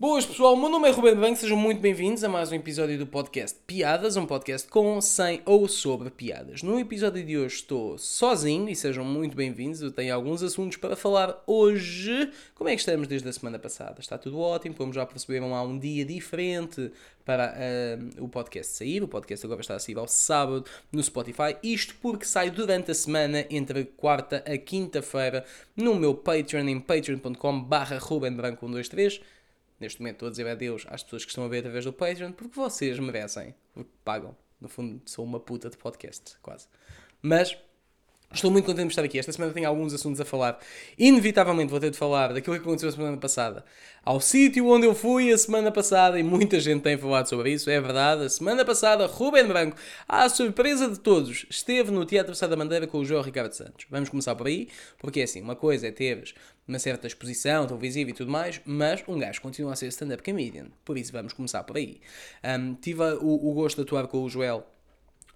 Boas pessoal, meu nome é Ruben Banco, sejam muito bem-vindos a mais um episódio do podcast Piadas, um podcast com, sem ou sobre piadas. No episódio de hoje estou sozinho e sejam muito bem-vindos, eu tenho alguns assuntos para falar hoje. Como é que estamos desde a semana passada? Está tudo ótimo, como já perceberam, há um dia diferente para uh, o podcast sair. O podcast agora está a sair ao sábado no Spotify. Isto porque sai durante a semana, entre quarta a quinta-feira, no meu Patreon, em patreon.com barra Ruben Branco 123 neste momento estou a dizer adeus às pessoas que estão a ver através do Patreon, porque vocês merecem, porque pagam. No fundo, sou uma puta de podcast, quase. Mas Estou muito contente de estar aqui. Esta semana tenho alguns assuntos a falar. Inevitavelmente vou ter de falar daquilo que aconteceu a semana passada. Ao sítio onde eu fui a semana passada, e muita gente tem falado sobre isso, é verdade. A semana passada, Ruben Branco, à surpresa de todos, esteve no Teatro Sá da Bandeira com o João Ricardo Santos. Vamos começar por aí, porque é assim, uma coisa é teres uma certa exposição televisiva e tudo mais, mas um gajo continua a ser stand-up comedian. Por isso vamos começar por aí. Um, tive o, o gosto de atuar com o Joel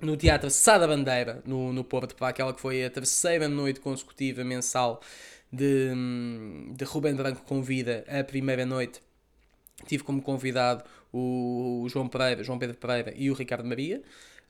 no Teatro Sá da Bandeira, no, no Porto, para aquela que foi a terceira noite consecutiva mensal de, de Ruben Branco Convida, a primeira noite. Tive como convidado o, o João Pereira, João Pedro Pereira e o Ricardo Maria.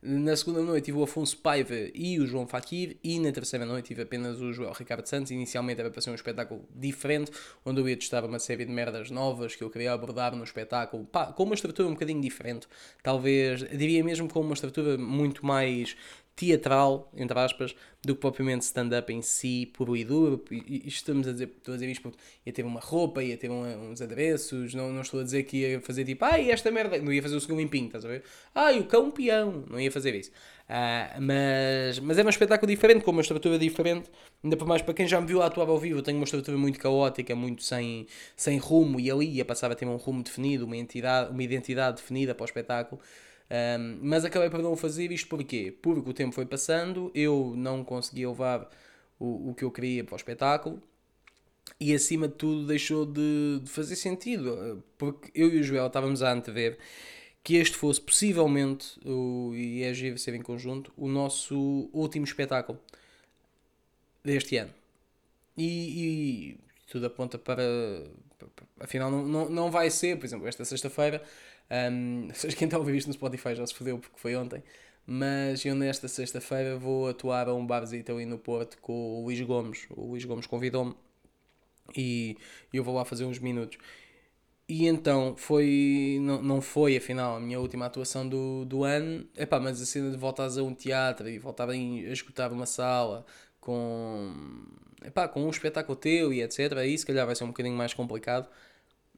Na segunda noite tive o Afonso Paiva e o João Fakir, e na terceira noite tive apenas o João Ricardo Santos. Inicialmente era para ser um espetáculo diferente, onde eu ia testar uma série de merdas novas que eu queria abordar no espetáculo, pá, com uma estrutura um bocadinho diferente. Talvez, diria mesmo com uma estrutura muito mais teatral, entre aspas, do que propriamente stand-up em si, puro e duro. E, estamos a dizer, estou a dizer isto porque ia ter uma roupa, ia ter um, uns adereços, não, não estou a dizer que ia fazer tipo, ai, esta merda, não ia fazer o segundo limpinho, estás a ver? Ai, o cão peão, não ia fazer isso. Uh, mas, mas é um espetáculo diferente, com uma estrutura diferente, ainda por mais para quem já me viu atuar ao vivo, eu tenho uma estrutura muito caótica, muito sem, sem rumo, e ali ia passar a ter um rumo definido, uma, entidade, uma identidade definida para o espetáculo. Um, mas acabei por não fazer isto porquê? Porque o tempo foi passando, eu não conseguia levar o, o que eu queria para o espetáculo e acima de tudo deixou de, de fazer sentido. Porque eu e o Joel estávamos a antever que este fosse possivelmente, o, e giro ser em conjunto, o nosso último espetáculo deste ano. E, e tudo aponta para. Afinal, não, não, não vai ser, por exemplo, esta sexta-feira um, seja quem está a ouvir isto no Spotify já se fodeu porque foi ontem. Mas eu nesta sexta-feira vou atuar a um barzito ali no Porto com o Luís Gomes. O Luís Gomes convidou-me e eu vou lá fazer uns minutos. E então foi. Não, não foi afinal a minha última atuação do, do ano. Epá, mas a cena de voltares a um teatro e voltar a escutar uma sala com. Epá, com um espetáculo teu e etc. Aí se calhar vai ser um bocadinho mais complicado.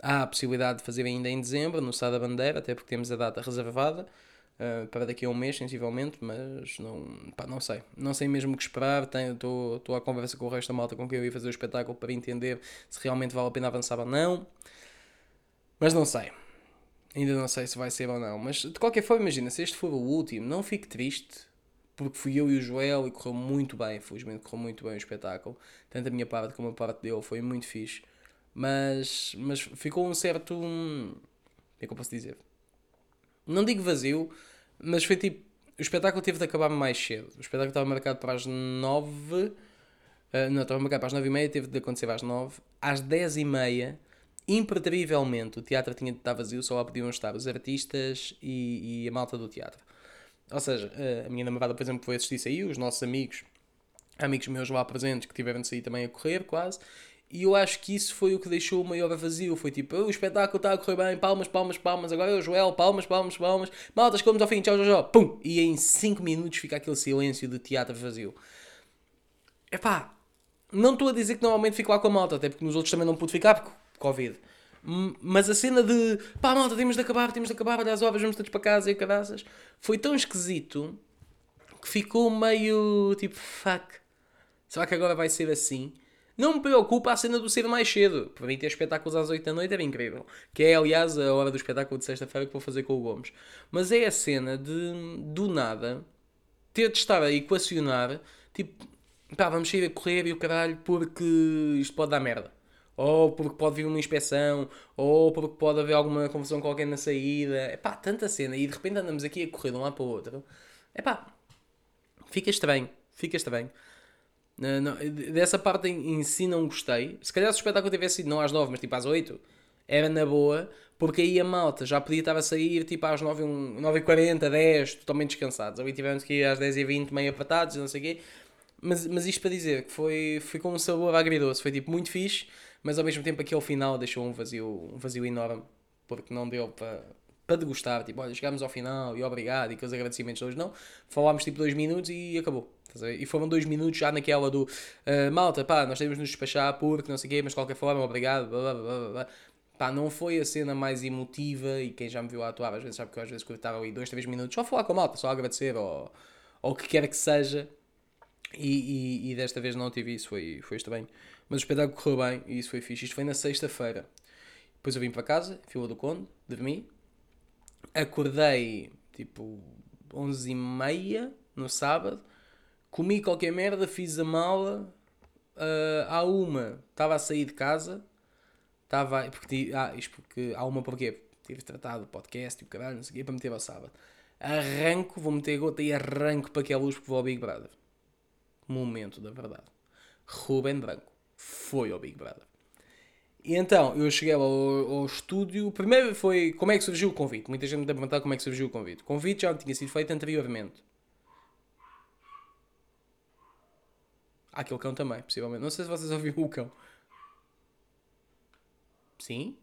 Há a possibilidade de fazer ainda em dezembro, no Sá da Bandeira, até porque temos a data reservada uh, para daqui a um mês, sensivelmente, mas não, pá, não sei. Não sei mesmo o que esperar. Estou à conversa com o resto da malta com quem eu ia fazer o espetáculo para entender se realmente vale a pena avançar ou não. Mas não sei. Ainda não sei se vai ser ou não. Mas de qualquer forma, imagina, se este for o último, não fique triste, porque fui eu e o Joel e correu muito bem. Felizmente correu muito bem o espetáculo. Tanto a minha parte como a parte dele foi muito fixe. Mas, mas ficou um certo. Como é que eu posso dizer? Não digo vazio, mas foi tipo. O espetáculo teve de acabar mais cedo. O espetáculo estava marcado para as 9. Uh, eh, não, estava marcado para as 9 e meia, teve de acontecer às 9. Às 10 e meia, impreterivelmente, o teatro tinha de estar vazio, só lá podiam estar os artistas e, e a malta do teatro. Ou seja, uh, a minha namorada, por exemplo, foi assistir aí, os nossos amigos, amigos meus lá presentes, que tiveram de sair também a correr quase, e eu acho que isso foi o que deixou o maior vazio. Foi tipo, o espetáculo está a correr bem, palmas, palmas, palmas. Agora é o Joel, palmas, palmas, palmas. Maltas, como ao fim, tchau, tchau, tchau. Pum! E em 5 minutos fica aquele silêncio de teatro vazio. Epá, não estou a dizer que normalmente fico lá com a malta, até porque nos outros também não pude ficar, porque Covid. Mas a cena de pá, malta, temos de acabar, temos de acabar, olha as obras, vamos todos para casa e caraças, foi tão esquisito que ficou meio tipo, fuck, será que agora vai ser assim? Não me preocupa a cena do ser mais cedo. Para mim ter espetáculos às 8 da noite era incrível. Que é, aliás, a hora do espetáculo de sexta-feira que vou fazer com o Gomes. Mas é a cena de, do nada, ter de estar a equacionar, tipo, pá, vamos sair a correr e o caralho porque isto pode dar merda. Ou porque pode vir uma inspeção, ou porque pode haver alguma confusão alguém na saída. É pá, tanta cena. E de repente andamos aqui a correr de um lado para o outro. É pá, fica estranho. Fica estranho. Não, dessa parte em, em, si não gostei. Se calhar se o espetáculo tivesse sido não às 9, mas tipo às 8, era na boa, porque aí a malta já podia estar a sair tipo às 9, 9h40, 10, totalmente descansados. Ali tivemos que ir às 10h20, meio apatados, não sei o quê. Mas, mas isto para dizer que foi, foi com um sabor agridoce, foi tipo muito fixe, mas ao mesmo tempo aquele final deixou um vazio, um vazio enorme, porque não deu para, para degustar. Tipo, olha, chegámos ao final e obrigado e os agradecimentos todos. Não, falámos tipo dois minutos e acabou. E foram dois minutos já naquela do uh, malta, pá, nós temos de nos despachar porque não sei o quê, mas de qualquer forma, obrigado, blá, blá, blá, blá. Pá, não foi a cena mais emotiva e quem já me viu atuar às vezes sabe que eu às vezes estava ali dois, três minutos só a falar com a malta, só a agradecer ou, o que quer que seja. E, e, e, desta vez não tive isso, foi, foi estranho. Mas o espetáculo correu bem e isso foi fixe. Isto foi na sexta-feira. Depois eu vim para casa, Fila do Conde, dormi. Acordei tipo 11 e meia no sábado. Comi qualquer merda, fiz a mala. Uh, à uma, estava a sair de casa Estava. Porque, ah, isto porque. Há uma porquê? Tive tratado o podcast e o caralho, não sei o quê, para meter ao sábado. Arranco, vou meter a gota e arranco para aquela luz porque vou ao Big Brother. Momento da verdade. Ruben Branco foi ao Big Brother. E então, eu cheguei ao, ao estúdio. Primeiro foi como é que surgiu o convite. Muita gente me perguntar como é que surgiu o convite. O convite já tinha sido feito anteriormente. Há aquele cão também, possivelmente. Não sei se vocês ouviram o cão. Sim?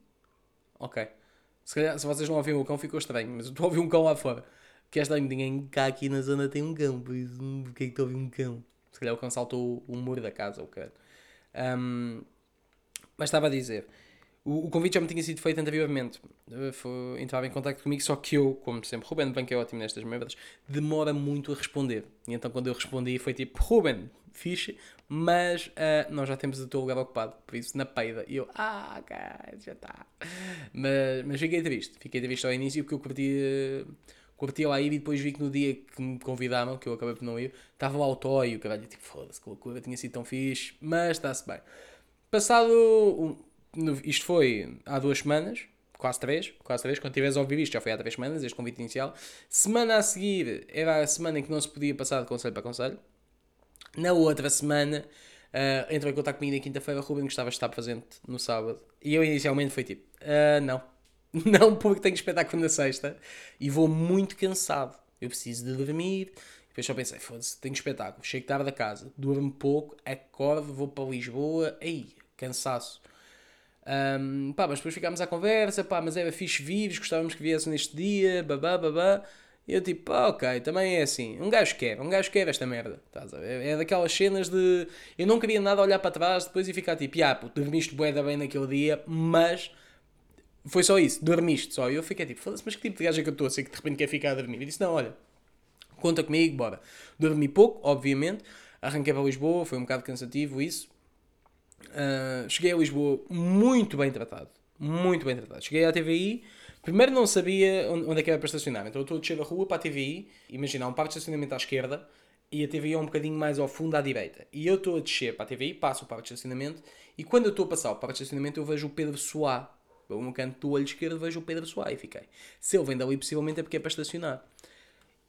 Ok. Se, calhar, se vocês não ouviram o cão, ficou estranho, mas eu estou a ouvir um cão lá fora. Que é estranho, ninguém cá aqui na zona tem um cão, por isso, porquê é que estou a ouvir um cão? Se calhar o cão saltou o muro da casa, ou okay. um, Mas estava a dizer, o, o, convite já me tinha sido feito anteriormente. Foi, entrava em contato comigo, só que eu, como sempre, Ruben Banco é ótimo nestas merdas, demora muito a responder. E então quando eu respondi foi tipo, Ruben, fixe, mas uh, nós já temos o teu lugar ocupado, por isso na peida. E eu, ah, ok, já está. Mas, mas fiquei triste, fiquei triste ao início porque eu curti, curti lá ir e depois vi que no dia que me convidaram, que eu acabei por não ir, estava o auto e o caralho, tipo, foda-se, que loucura, tinha sido tão fixe, mas está-se bem. Passado, isto foi há duas semanas, quase três, quase três, quando tiveres a ouvir isto já foi há três semanas, este convite inicial. Semana a seguir era a semana em que não se podia passar de conselho para conselho. Na outra semana, uh, entrou em contato comigo na quinta-feira, Ruben gostava de estar presente no sábado. E eu inicialmente foi tipo, uh, não. Não, porque tenho espetáculo na sexta e vou muito cansado. Eu preciso de dormir. Depois só pensei, foda-se, tenho espetáculo. Chego tarde da casa, durmo pouco, acordo, vou para Lisboa. Aí, cansaço. Um, pá, mas depois ficámos à conversa, pá, mas era fixe vírus, gostávamos que viesse neste dia, babá, babá. E eu tipo, ah, ok, também é assim. Um gajo quer, um gajo quer esta merda. Estás a ver? É daquelas cenas de. Eu não queria nada olhar para trás depois e ficar tipo, ah, puto, dormiste bué bem naquele dia, mas. Foi só isso, dormiste só. E eu fiquei tipo, foda-se, mas que tipo de gajo é que eu estou assim que de repente quer ficar a dormir? E disse, não, olha, conta comigo, bora. Dormi pouco, obviamente. Arranquei para Lisboa, foi um bocado cansativo isso. Uh, cheguei a Lisboa muito bem tratado. Muito bem tratado. Cheguei à TVI Primeiro não sabia onde é que era para estacionar, então eu estou a descer a rua para a TVI, imagina, há um parque de estacionamento à esquerda e a TVI é um bocadinho mais ao fundo à direita. E eu estou a descer para a TVI, passo o parque de estacionamento e quando eu estou a passar o parque de estacionamento eu vejo o Pedro Soá. No canto do olho esquerdo vejo o Pedro Soá e fiquei. Se ele vem dali possivelmente é porque é para estacionar.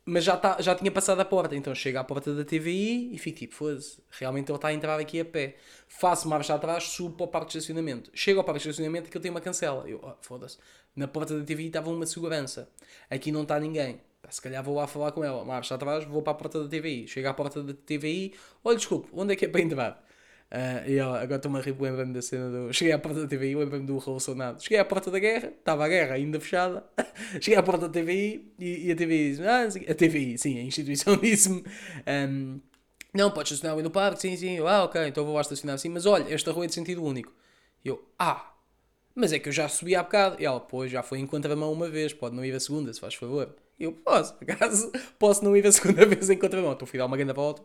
Mas já, tá, já tinha passado a porta, então chego à porta da TVI e fico tipo, foda-se, realmente ele está a entrar aqui a pé. Faço marcha atrás, subo para o parque de estacionamento. Chego ao parque de estacionamento que eu tenho uma cancela. Eu, oh, foda-se, na porta da TVI estava uma segurança. Aqui não está ninguém. Se calhar vou lá falar com ela. Marcha atrás, vou para a porta da TVI. Chego à porta da TVI, olha, desculpe, onde é que é para entrar? Uh, e agora estou-me a rir, lembrando da cena do. Cheguei à porta da TVI, lembrei-me do relacionado. Cheguei à porta da guerra, estava a guerra ainda fechada. Cheguei à porta da TVI e, e a TVI disse Ah, a TVI, sim, a instituição disse-me. Um, não, podes estacionar ali no parque, sim, sim. Eu, ah, ok, então vou lá estacionar assim. Mas olha, esta rua é de sentido único. E eu, ah, mas é que eu já subi há bocado. E ela, pois, já foi em contramão uma vez, pode não ir a segunda, se faz favor. Eu, posso, por acaso, posso não ir a segunda vez em contramão. Estou a dar uma grande volta.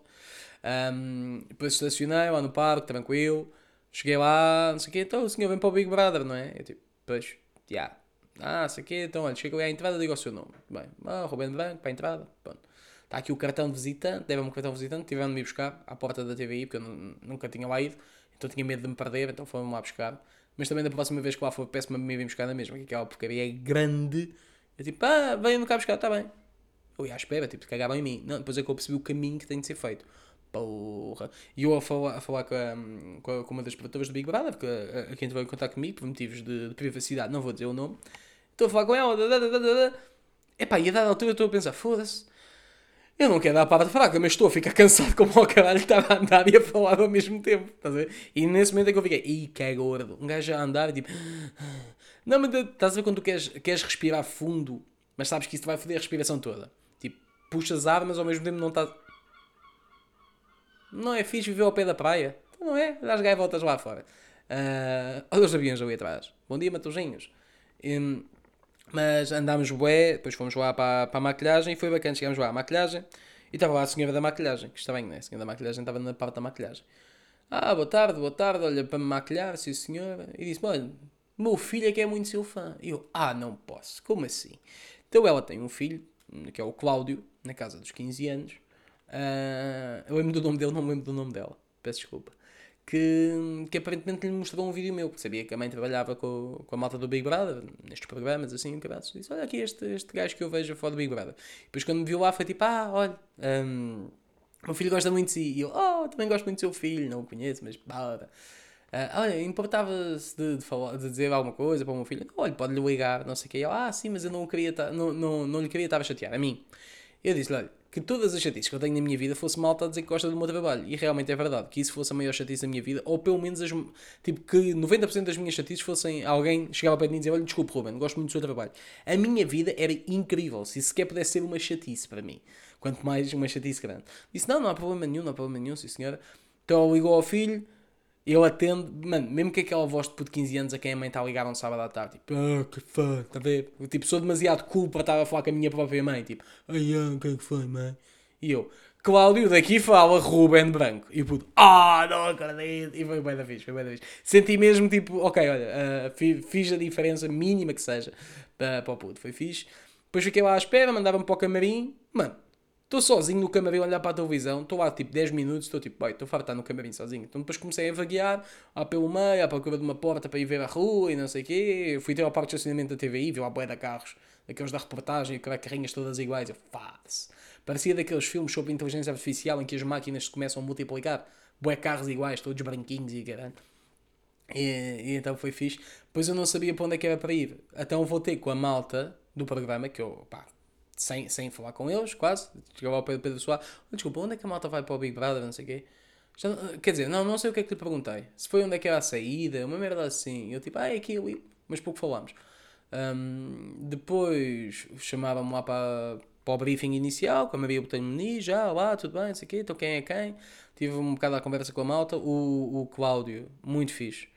Um, depois estacionei lá no parque, tranquilo. Cheguei lá, não sei o quê, então o senhor vem para o Big Brother, não é? Eu tipo, pois, já. Yeah. Ah, sei o quê, então olha, chego lá à entrada, digo o seu nome. Bem, ah, Rubén Branco, para a entrada, pronto. Está aqui o cartão de visitante, deve-me um cartão de visitante, tiveram de me buscar à porta da TVI, porque eu nunca tinha lá ido, então tinha medo de me perder, então foram-me lá buscar. Mas também da próxima vez que lá for, peço-me a me vir buscar na mesma, que aquela porcaria é grande. Eu tipo, ah, venham-me cá buscar, está bem. Eu ia à espera, tipo, cagavam em mim. Não, depois é que eu percebi o caminho que tem de ser feito porra. E eu a falar, a falar com, a, com, a, com uma das produtoras do Big Brother, porque a, a quem veio contar comigo, por motivos de, de, privacidade, não vou dizer o nome, estou a falar com ela, da, da, da, da, epá, e a dada altura estou a pensar, foda-se, eu não quero dar a parte fraca, mas estou a ficar cansado como o caralho estava a andar e a falar ao mesmo tempo. Estás a ver? E nesse momento é que eu fiquei, ih, que é gordo. Um gajo a andar e tipo. Não, mas estás a ver quando tu queres, queres respirar fundo, mas sabes que isso te vai foder a respiração toda. Tipo, puxas ar, mas ao mesmo tempo não estás. Não é fixe viver ao pé da praia? Então não é? Dás gaivotas lá fora. Uh, olha os aviões ali atrás. Bom dia, Matosinhos. Um, mas andámos bué, depois fomos lá para, para a maquilhagem e foi bacana. Chegámos lá à maquilhagem e estava lá a senhora da maquilhagem, que está bem, né? A senhora da maquilhagem estava na parte da maquilhagem. Ah, boa tarde, boa tarde, olha, para me maquilhar, sim senhora. E disse olha, meu filho é que é muito seu fã. E eu, ah, não posso, como assim? Então ela tem um filho, que é o Cláudio, na casa dos 15 anos. Uh, eu lembro do nome dele, não me lembro do nome dela, peço desculpa que, que aparentemente lhe mostrou um vídeo meu, porque sabia que a mãe trabalhava com, com a malta do Big Brother, nestes programas assim, um cabeço, disse, olha aqui este, este gajo que eu vejo fora do Big Brother. E depois quando me viu lá foi tipo, ah, olha, um, meu filho gosta muito de si. E eu, oh, também gosto muito do seu filho, não o conheço, mas bora. Uh, olha, importava-se de, de, falar, de dizer alguma coisa para o meu filho? Olha, pode-lhe ligar, não sei o quê. Eu, ah, sim, mas eu não, queria não, não, não lhe queria estar a chatear, a mim. Eu disse-lhe, olha, que todas as chatices que eu tenho na minha vida fosse malta a dizer que gosta do meu trabalho. E realmente é verdade, que isso fosse a maior chatice da minha vida, ou pelo menos as, tipo, que 90% das minhas chatices fossem alguém chegava para mim e dizer, olha, desculpe Ruben, gosto muito do seu trabalho. A minha vida era incrível, se sequer pudesse ser uma chatice para mim. Quanto mais uma chatice grande. Disse, não, não há problema nenhum, não há problema nenhum, sim senhora. Então ligou ao filho, eu atendo, mano, mesmo que aquela voz de puto de 15 anos a quem a mãe está ligar um sábado à tarde, tipo, ah, que fã, está a ver? Tipo, sou demasiado cool para estar a falar com a minha própria mãe, tipo, ai, ah, o que é que foi, mãe? E eu, Cláudio, daqui fala Ruben Branco. E o puto, ah, não acredito. E foi bem da fixe, foi bem da fixe. Senti mesmo tipo, ok, olha, uh, fiz a diferença mínima que seja para, para o puto, foi fixe. Depois fiquei lá à espera, mandava-me para o camarim. Mano, estou sozinho no camarim a olhar para a televisão, estou lá tipo 10 minutos, estou tipo, estou farto estar no camarim sozinho. Então depois comecei a vaguear, lá pelo meio, à procura de uma porta para ir ver a rua e não sei o quê. Fui ter ao parque de estacionamento da TVI, vi lá boia de carros, aqueles da reportagem, aquelas carrinhas todas iguais. Eu, faço. Parecia daqueles filmes sobre inteligência artificial em que as máquinas se começam a multiplicar. Bué carros iguais, todos branquinhos e caralho. E, e, então foi fixe. Depois eu não sabia para onde é que era para ir. Então voltei com a malta do programa, que eu, pá, sem, sem falar com eles, quase. Chegava ao Pedro, Pedro Soares. Desculpa, onde é que a malta vai para o Big Brother, não sei o quê. Já, quer dizer, não, não sei o que é que lhe perguntei. Se foi onde é que era a saída, uma merda assim. Eu tipo, ah, é aqui, ali. Mas pouco falámos. Um, depois chamavam-me lá para, para o briefing inicial, com a Maria Botelho Muniz, já, lá, tudo bem, não sei o quê, então quem é quem? Tive um bocado a conversa com a malta, o, o Cláudio, muito fixe,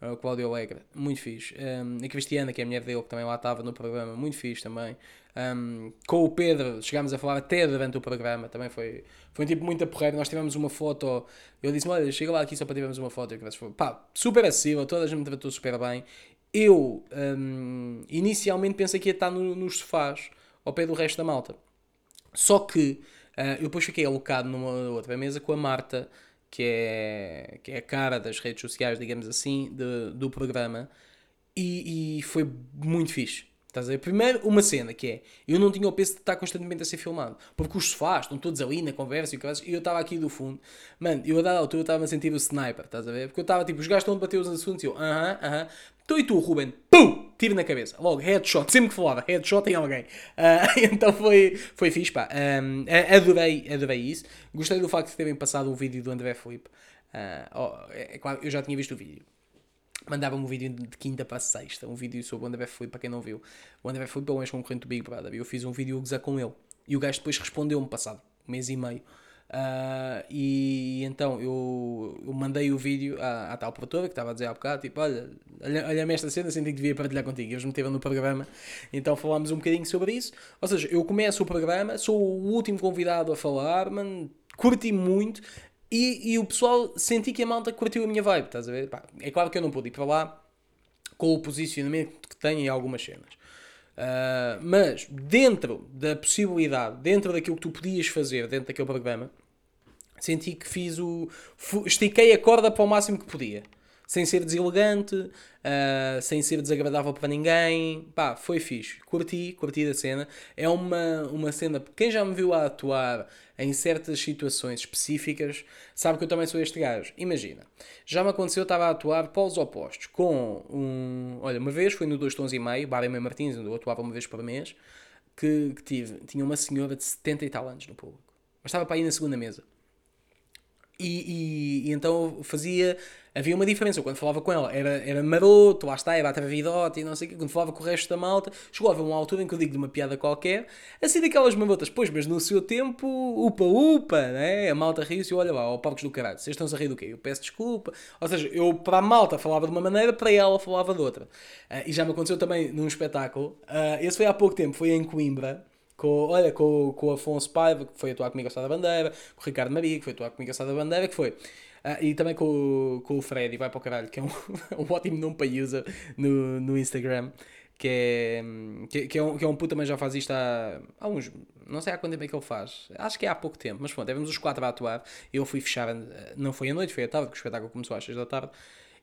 o Cláudio Alegre, muito fixe, um, a Cristiana, que é a mulher dele, que também lá estava no programa, muito fixe também, um, com o Pedro, chegámos a falar até durante o programa, também foi, foi um tipo muito porreiro, nós tivemos uma foto, eu disse olha, chega lá aqui só para tivermos uma foto, eu, pá, super acessível, toda a gente me tratou super bem, eu um, inicialmente pensei que ia estar no, nos sofás, ao pé do resto da malta. Só que uh, eu depois fiquei alocado numa outra mesa com a Marta, que é, que é a cara das redes sociais, digamos assim, de, do programa, e, e foi muito fixe. Estás a ver? Primeiro, uma cena que é: eu não tinha o peso de estar constantemente a ser filmado, porque os sofás estão todos ali na conversa e, eu estava aqui do fundo. Mano, eu a dada altura estava a sentir o sniper, estás a ver? Porque eu estava tipo, os gajos estão a bater os assuntos e eu, aham, aham, -huh, uh tu e tu, Ruben, pum! Tiro na cabeça, logo, headshot, sempre que falava, headshot em alguém. Uh, então foi, foi fixe, pá. Um, adorei, adorei isso. Gostei do facto de terem passado o vídeo do André Felipe. Uh, oh, é, é eu já tinha visto o vídeo mandava-me um vídeo de quinta para sexta, um vídeo sobre o André Felipe, para quem não viu. O André Felipe é um ex-concorrente do Big Brother e eu fiz um vídeo a gozar com ele. E o gajo depois respondeu-me, passado um mês e meio. Uh, e então eu, eu, mandei o vídeo à, à, tal produtora que estava a dizer há bocado, tipo, olha, olha-me esta cena, senti que devia partilhar contigo. Eles meteram no programa, então falámos um bocadinho sobre isso. Ou seja, eu começo o programa, sou o último convidado a falar, curti muito. E, e o pessoal senti que a malta curtiu a minha vibe, estás a ver? Pá, é claro que eu não pude ir para lá com o posicionamento que tenho em algumas cenas. Uh, mas dentro da possibilidade, dentro daquilo que tu podias fazer dentro daquele programa, senti que fiz o. Estiquei a corda para o máximo que podia. sem ser deselegante, uh, sem ser desagradável para ninguém. Pá, foi fixe. Curti, curti da cena. É uma, uma cena. Quem já me viu a atuar em certas situações específicas sabe que eu também sou este gajo. Imagina, já me aconteceu, eu estava a atuar polos opostos com um. Olha, uma vez foi no 2 tons e meio, Bar M. Martins, onde eu atuava uma vez por mês, que, que tive. Tinha uma senhora de 70 e tal anos no público. Mas estava para ir na segunda mesa. E, e, e, então fazia. Havia uma diferença. Eu, quando falava com ela, era, era maroto, lá está, era atrevidote e não sei o quê. Quando falava com o resto da malta, chegou a haver uma altura em que eu digo de uma piada qualquer, assim daquelas marotas, pois, mas no seu tempo, upa, upa, né? A malta riu-se e olha lá, ó, porcos do caralho, vocês estão a rir do quê? Eu peço desculpa. Ou seja, eu para a malta falava de uma maneira, para ela falava de outra. Uh, e já me aconteceu também num espetáculo. Uh, esse foi há pouco tempo, foi em Coimbra com, olha, com, com o Afonso Paiva, que foi atuar comigo a Sá da Bandeira, com o Ricardo Maria, que foi atuar comigo a Sá da Bandeira, que foi. Uh, e também com, com o Freddy, vai para o caralho, que é um, um ótimo nome para user no, no Instagram, que é, que, que, é um, que é um puto também já faz isto há, há uns. Não sei há quanto tempo é que ele faz. Acho que é há pouco tempo, mas pronto, éramos os quatro a atuar. Eu fui fechar, não foi à noite, foi à tarde, porque o espetáculo começou às 6 da tarde.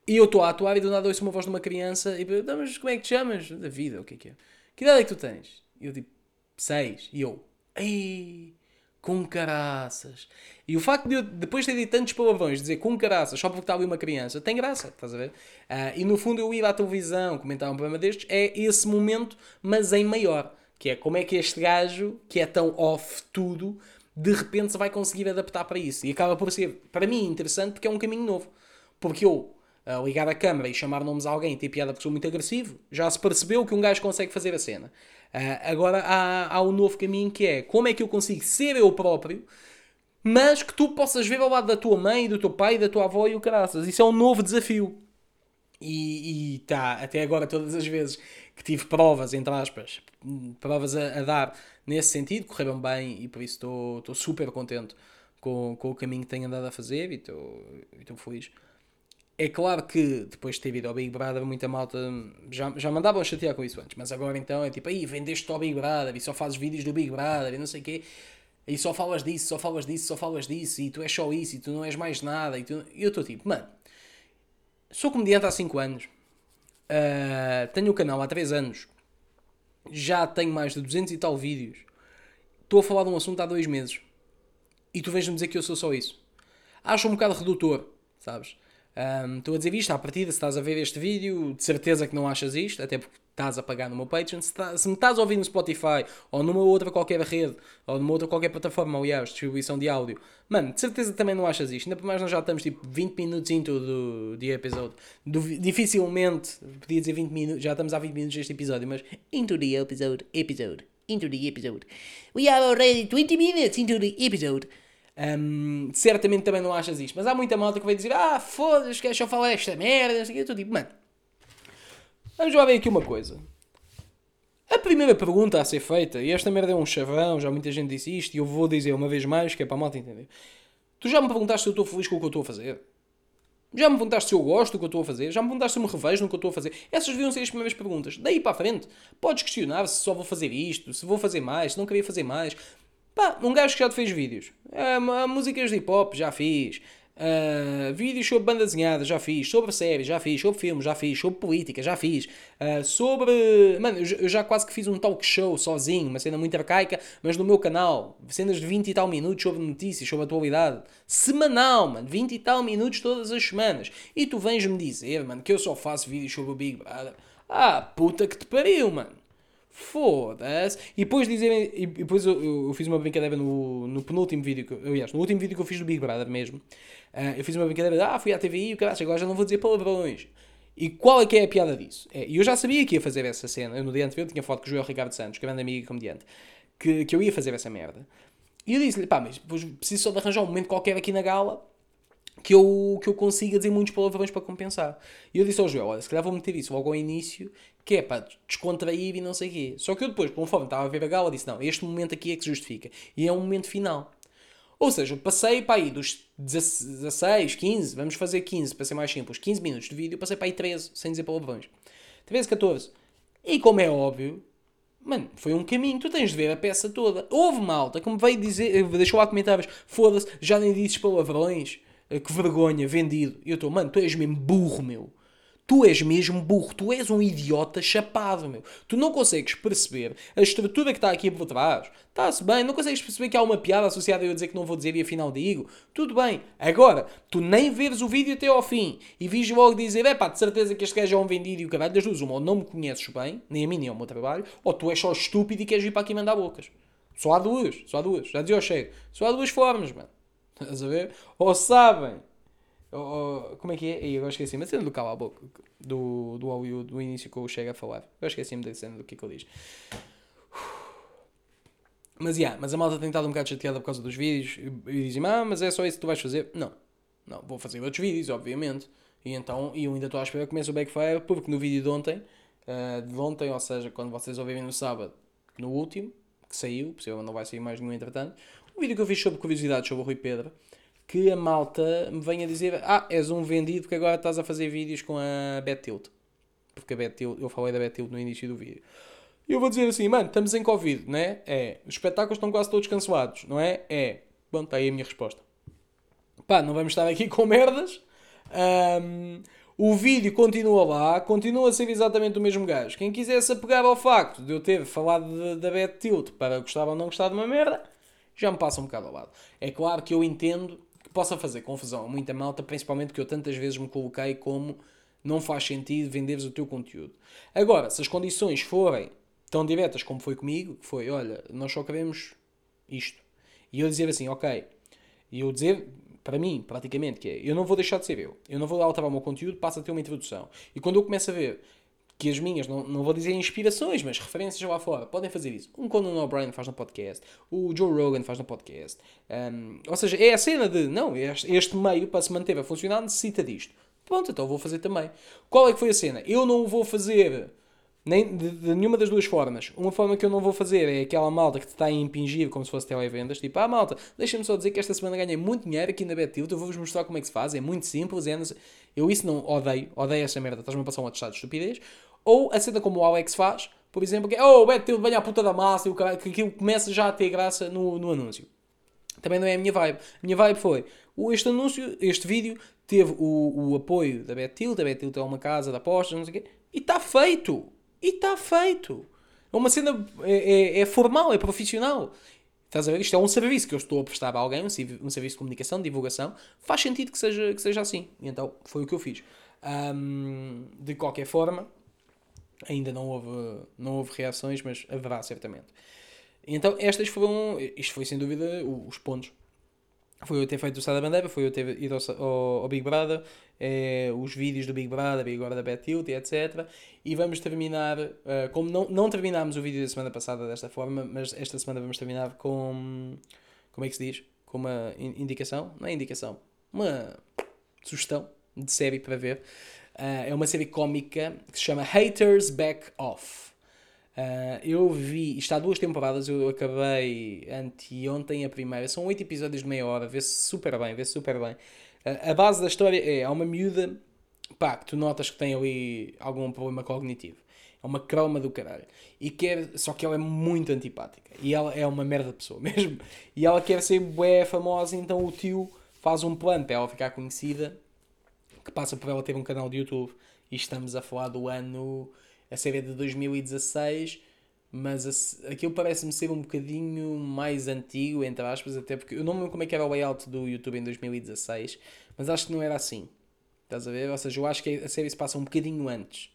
E eu estou a atuar e do nada ouço uma voz de uma criança e eu, mas como é que te chamas? David, o que é que é? Que idade é que tu tens? E eu tipo, 6. E eu, ei, com caraças. E o facto de eu, depois de ter dito tantos palavrões, dizer com caraças só porque está ali uma criança, tem graça, estás a ver? Uh, e no fundo eu ir à televisão comentar um programa destes, é esse momento, mas em maior. Que é como é que este gajo, que é tão off tudo, de repente se vai conseguir adaptar para isso. E acaba por ser, para mim, interessante porque é um caminho novo. Porque eu, uh, ligar a câmera e chamar nomes a alguém e ter piada porque sou muito agressivo, já se percebeu que um gajo consegue fazer a cena. Uh, agora há, há um novo caminho que é como é que eu consigo ser eu próprio, mas que tu possas ver ao lado da tua mãe, do teu pai, da tua avó e o caraças. Isso é um novo desafio. E, e tá, até agora, todas as vezes que tive provas, entre aspas, provas a, a dar nesse sentido, correram bem e por isso estou super contente com, com o caminho que tenho andado a fazer e estou feliz. É claro que depois de ter ido ao Big Brother, muita malta já, já mandavam chatear com isso antes, mas agora então é tipo, aí vendeste ao Big Brother e só fazes vídeos do Big Brother e não sei o quê, e só falas disso, só falas disso, só falas disso, e tu és só isso, e tu não és mais nada, e tu... eu estou tipo, mano, sou comediante há 5 anos, uh, tenho o canal há 3 anos, já tenho mais de 200 e tal vídeos, estou a falar de um assunto há 2 meses, e tu vens-me dizer que eu sou só isso. Acho um bocado redutor, sabes? Um, estou a dizer isto à partida, se estás a ver este vídeo, de certeza que não achas isto, até porque estás a pagar no meu Patreon. Se, tá, se me estás a ouvir no Spotify ou numa outra qualquer rede ou numa outra qualquer plataforma, aliás, distribuição de áudio, mano, de certeza também não achas isto. Ainda por mais, nós já estamos tipo 20 minutos into do, do episódio. Do, dificilmente, podia dizer 20 minutos, já estamos há 20 minutos deste episódio, mas into the episode, episode, into the episode. We are already 20 minutes into the episode. Um, certamente também não achas isto, mas há muita malta que vai dizer: Ah, foda-se, queres só falar esta merda? Eu estou tipo, mano, vamos lá ver aqui uma coisa. A primeira pergunta a ser feita, e esta merda é um chavão, já muita gente disse isto, e eu vou dizer uma vez mais, que é para a malta entender. Tu já me perguntaste se eu estou feliz com o que eu estou a fazer? Já me perguntaste se eu gosto do que eu estou a fazer? Já me perguntaste se eu me revejo no que eu estou a fazer? Essas deviam ser as primeiras perguntas. Daí para a frente, podes questionar se só vou fazer isto, se vou fazer mais, se não queria fazer mais. Pá, um gajo que já te fez vídeos. Uh, músicas de hip hop, já fiz. Uh, vídeos sobre banda desenhada, já fiz. Sobre séries, já fiz. Sobre filmes, já fiz. Sobre política, já fiz. Uh, sobre. Mano, eu já quase que fiz um talk show sozinho, uma cena muito arcaica, mas no meu canal. Cenas de 20 e tal minutos sobre notícias, sobre atualidade. Semanal, mano. 20 e tal minutos todas as semanas. E tu vens-me dizer, mano, que eu só faço vídeos sobre o Big Brother. Ah, puta que te pariu, mano. Foda-se. E depois dizerem. E depois eu, eu, fiz uma brincadeira no, no penúltimo vídeo. Que, aliás, no último vídeo que eu fiz do Big Brother mesmo. Uh, eu fiz uma brincadeira de ah, fui à TVI e o caralho, agora já não vou dizer palavrões. E qual é que é a piada disso? É, eu já sabia que ia fazer essa cena. Eu no dia anterior tinha foto com o Joel Ricardo Santos, grande amigo e comediante, que, que eu ia fazer essa merda. E eu disse-lhe, pá, mas preciso só de arranjar um momento qualquer aqui na gala que eu, que eu consiga dizer muitos palavrões para compensar. E eu disse ao Joel, olha, se calhar vou meter isso logo ao início, que é para descontrair e não sei o quê. Só que eu depois, conforme estava a ver a gala, disse, não, este momento aqui é que se justifica. E é um momento final. Ou seja, eu passei para aí dos 16, 15, vamos fazer 15 para ser mais simples, 15 minutos de vídeo, passei para aí 13, sem dizer palavrões. 13, 14. E como é óbvio, mano, foi um caminho, tu tens de ver a peça toda. Houve malta que me veio dizer, deixou lá comentários, foda-se, já nem dizes palavrões. Eh, que vergonha, vendido. E eu estou, mano, tu és mesmo burro, meu. Tu és mesmo burro, tu és um idiota chapado, meu. Tu não consegues perceber a estrutura que está aqui por trás. Está-se bem, não consegues perceber que há uma piada associada a eu dizer que não vou dizer e afinal digo. Tudo bem. Agora, tu nem veres o vídeo até ao fim e vis logo dizer, é pá, de certeza que este gajo é um vendido e o caralho das duas. Uma, ou não me conheces bem, nem a mim nem ao meu trabalho, ou tu és só estúpido e queres vir para aqui mandar bocas. Só há duas, só há duas. Já dizia ao chego. Só há duas formas, mano. Estás a ver? Ou sabem Oh, como é que é? E agora esqueci-me a cena do cala a boca do, do, do início que eu chego a falar. Eu esqueci-me da cena do que é que eu diz. Mas, yeah, mas a malta tem estado um bocado chateada por causa dos vídeos e, e dizem ah, mas é só isso que tu vais fazer? Não, não, vou fazer outros vídeos, obviamente. E então, e eu ainda estou à espera que comece o Backfire, porque no vídeo de ontem, uh, de ontem, ou seja, quando vocês ouvirem no sábado, no último, que saiu, possivelmente não vai sair mais nenhum entretanto, um vídeo que eu fiz sobre curiosidades sobre o Rui Pedro, que a malta me venha dizer: Ah, és um vendido que agora estás a fazer vídeos com a Betilt. Porque a Betilt, eu falei da Betilt no início do vídeo. E eu vou dizer assim: Mano, estamos em Covid, não é? É. Os espetáculos estão quase todos cancelados, não é? É. Bom, está aí a minha resposta. Pá, não vamos estar aqui com merdas. Um, o vídeo continua lá, continua a ser exatamente o mesmo gajo. Quem quisesse apegar ao facto de eu ter falado da Bet Tilt para gostar ou não gostar de uma merda, já me passa um bocado ao lado. É claro que eu entendo possa fazer confusão a muita malta, principalmente que eu tantas vezes me coloquei como não faz sentido venderes o teu conteúdo. Agora, se as condições forem tão diretas como foi comigo, que foi, olha, nós só queremos isto. E eu dizer assim, ok, e eu dizer, para mim, praticamente, que é, eu não vou deixar de ser eu. Eu não vou alterar o meu conteúdo, passa a ter uma introdução. E quando eu começo a ver que as minhas, não, não vou dizer inspirações, mas referências lá fora, podem fazer isso. Um Conan O'Brien faz no podcast, o Joe Rogan faz no podcast. Um, ou seja, é a cena de, não, este, este meio para se manter a funcionar necessita disto. Pronto, então vou fazer também. Qual é que foi a cena? Eu não vou fazer nem de, de, nenhuma das duas formas. Uma forma que eu não vou fazer é aquela malta que te está a impingir como se fosse televendas. Tipo, ah, malta, deixa-me só dizer que esta semana ganhei muito dinheiro aqui na BetTilt. Eu vou-vos mostrar como é que se faz. É muito simples. É... Eu isso não odeio. Odeio essa merda. Estás-me a passar um atestado de estupidez. Ou a cena como o Alex faz, por exemplo, que é, oh, BetTilt vem à puta da massa e o que aquilo começa já a ter graça no, no anúncio. Também não é a minha vibe. A minha vibe foi, este anúncio, este vídeo, teve o, o apoio da BetTilt. A BetTilt é uma casa de apostas, não sei o quê. E está feito! E está feito. É uma cena. É, é, é, formal, é profissional. Estás a ver? Isto é um serviço que eu estou a prestar a alguém, um, um serviço de comunicação, de divulgação. Faz sentido que seja, que seja assim. E então foi o que eu fiz. Um, de qualquer forma, ainda não houve, não houve reações, mas haverá certamente. Então, estas foram. Isto foi sem dúvida os pontos foi eu ter feito o Sá da Bandeira, foi eu ter ido ao, ao, Big Brother, é, os vídeos do Big Brother e agora da Betilt, etc. E vamos terminar, uh, como não, não terminámos o vídeo da semana passada desta forma, mas esta semana vamos terminar com, como é que se diz? Com uma indicação, não é indicação, uma sugestão de série para ver. Uh, é uma série cómica que se chama Haters Back Off. Uh, eu vi, está há duas temporadas, eu acabei anteontem a primeira, são oito episódios de meia hora, vê-se super bem, vê-se super bem. Uh, a base da história é, há uma miúda, pá, que tu notas que tem ali algum problema cognitivo. É uma croma do caralho. E quer, só que ela é muito antipática. E ela é uma merda pessoa mesmo. E ela quer ser bué famosa, então o tio faz um plano para ela ficar conhecida, que passa por ela ter um canal de YouTube. E estamos a falar do ano a série é de 2016, mas a, aquilo parece-me ser um bocadinho mais antigo, entre aspas, até porque eu não me lembro como é que era o layout do YouTube em 2016, mas acho que não era assim. Estás a ver? Ou seja, eu acho que a série se passa um bocadinho antes,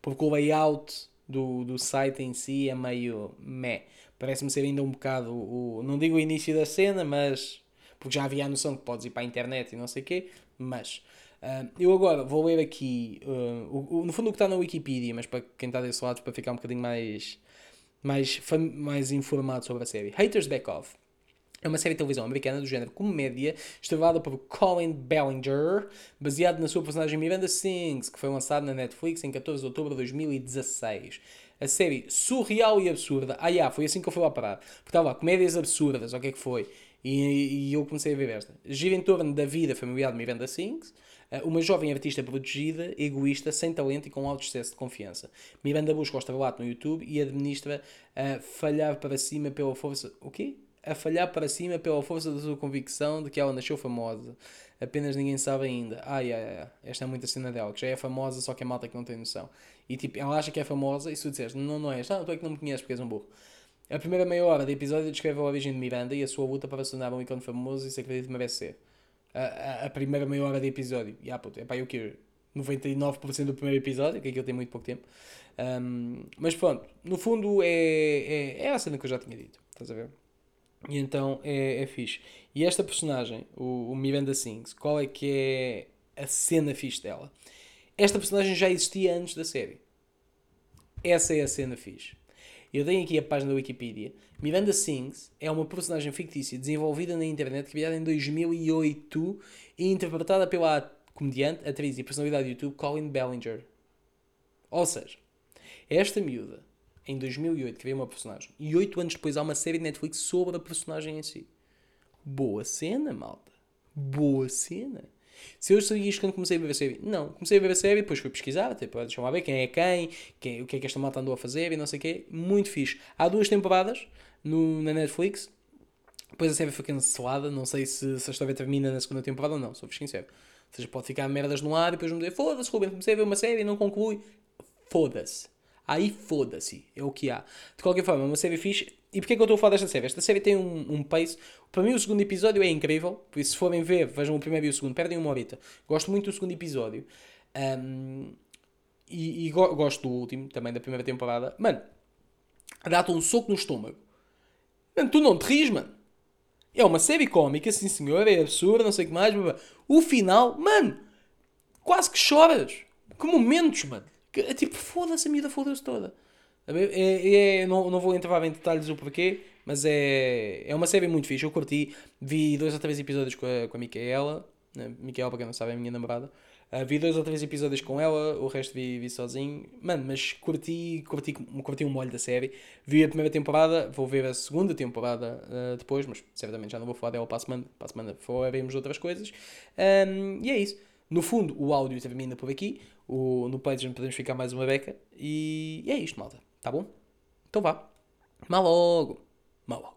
porque o layout do, do site em si é meio meh. Parece-me ser ainda um bocado o, não digo o início da cena, mas porque já havia a noção que podes ir para a internet e não sei o quê, mas Uh, eu agora vou ler aqui, uh, o, o, no fundo, o que está na Wikipedia, mas para quem está desse lado, para ficar um bocadinho mais, mais, mais informado sobre a série. Haters Back Off. É uma série de televisão americana do género comédia, estrelada por Colin Ballinger, baseado na sua personagem Miranda Sings, que foi lançada na Netflix em 14 de outubro de 2016. A série surreal e absurda. Ah, yeah, foi assim que eu fui lá parar. Porque estava lá, comédias absurdas, o que é que foi? E, e eu comecei a ver esta. Gira em torno da vida familiar de Miranda Sings, uma jovem artista protegida, egoísta, sem talento e com alto excesso de confiança. Miranda busca o estrelato no YouTube e administra a falhar para cima pela força. O quê? a falhar para cima pela força da sua convicção de que ela nasceu famosa. Apenas ninguém sabe ainda. Ai, ai, ai. Esta é muita cena dela, que já é famosa, só que é malta que não tem noção. E tipo, ela acha que é famosa e se tu disseres, não, não és, não, tu é que não me conheces porque és um burro. A primeira meia hora do episódio descreve a origem de Miranda e a sua luta para se tornar um ícone famoso e se acredita que merece ser. A, a, primeira meia hora do episódio. E ah, puto, é pá, eu que 99% do primeiro episódio, que aquilo tem muito pouco tempo. Um, mas pronto, no fundo é, é, é a cena que eu já tinha dito. Estás a ver? E então é, é fixe. E esta personagem, o, o Miranda Sings, qual é que é a cena fixe dela? Esta personagem já existia antes da série. Essa é a cena fixe. Eu tenho aqui a página da Wikipedia. Miranda Sings é uma personagem fictícia desenvolvida na internet, criada em 2008 e interpretada pela comediante, atriz e personalidade do YouTube Colin Bellinger. Ou seja, esta miúda, em 2008, criou uma personagem e 8 anos depois há uma série de Netflix sobre a personagem em si. Boa cena, malta. Boa cena. Se eu isto quando comecei a ver a série, não. Comecei a ver a série, depois fui pesquisar, tipo, deixa eu ver quem é quem, quem, o que é que esta malta andou a fazer e não sei o quê. Muito fixe. Há duas temporadas no, na Netflix. Depois a série foi cancelada. Não sei se, se a história termina na segunda temporada ou não, sou sincero. Ou seja, pode ficar merdas no ar e depois me dizer foda-se, Ruben, comecei a ver uma série e não conclui. Foda-se. Aí foda-se. É o que há. De qualquer forma, é uma série fixe. E porquê é que eu estou a falar desta série? Esta série tem um, um pace. Para mim, o segundo episódio é incrível. Por isso, se forem ver, vejam o primeiro e o segundo. Perdem uma horita. Gosto muito do segundo episódio. Um, e, e go gosto do último, também da primeira temporada. Mano, dá-te um soco no estômago. Mano, tu não te ris, mano. É uma série cómica, sim senhor, é absurda, não sei o que mais. O final, mano, quase que choras. Que momentos, mano. É tipo, foda-se a miúda, foda-se toda. É, é, não, não vou entrar em detalhes o porquê, mas é, é uma série muito fixe. Eu curti, vi dois ou três episódios com a, com a Micaela. Né? Micaela, para quem não sabe, é a minha namorada. Uh, vi dois ou três episódios com ela, o resto vi, vi sozinho. Mano, mas curti, curti, curti um molho da série. Vi a primeira temporada, vou ver a segunda temporada uh, depois, mas certamente já não vou falar dela para a semana. Para a semana falaremos outras coisas. Um, e é isso. No fundo, o áudio termina por aqui. O, no Patreon podemos ficar mais uma beca. E é isto, malta. Tá bom? Então vá. Mal logo. Logo.